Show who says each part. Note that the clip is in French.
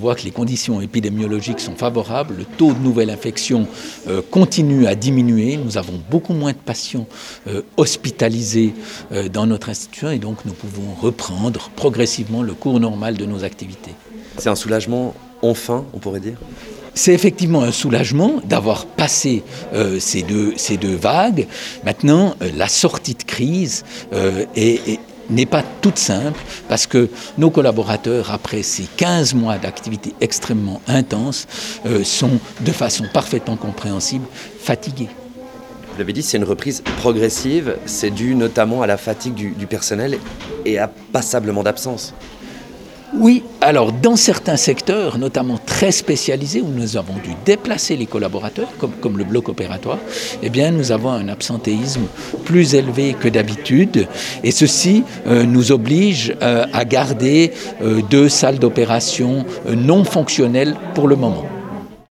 Speaker 1: voit que les conditions épidémiologiques sont favorables, le taux de nouvelles infections euh, continue à diminuer, nous avons beaucoup moins de patients euh, hospitalisés euh, dans notre institution et donc nous pouvons reprendre progressivement le cours normal de nos activités.
Speaker 2: C'est un soulagement enfin, on pourrait dire?
Speaker 1: C'est effectivement un soulagement d'avoir passé ces, deux, ces, deux, vagues. Maintenant, la sortie de crise est, n'est pas toute simple parce que nos collaborateurs, après ces 15 mois d'activité extrêmement intense, euh, sont de façon parfaitement compréhensible fatigués.
Speaker 2: Vous l'avez dit, c'est une reprise progressive, c'est dû notamment à la fatigue du, du personnel et à passablement d'absence.
Speaker 1: Oui, alors dans certains secteurs, notamment très spécialisés, où nous avons dû déplacer les collaborateurs, comme, le bloc opératoire, eh bien nous avons un absentéisme plus élevé que d'habitude, et ceci euh, nous oblige euh, à garder euh, deux salles d'opération non fonctionnelles pour le moment.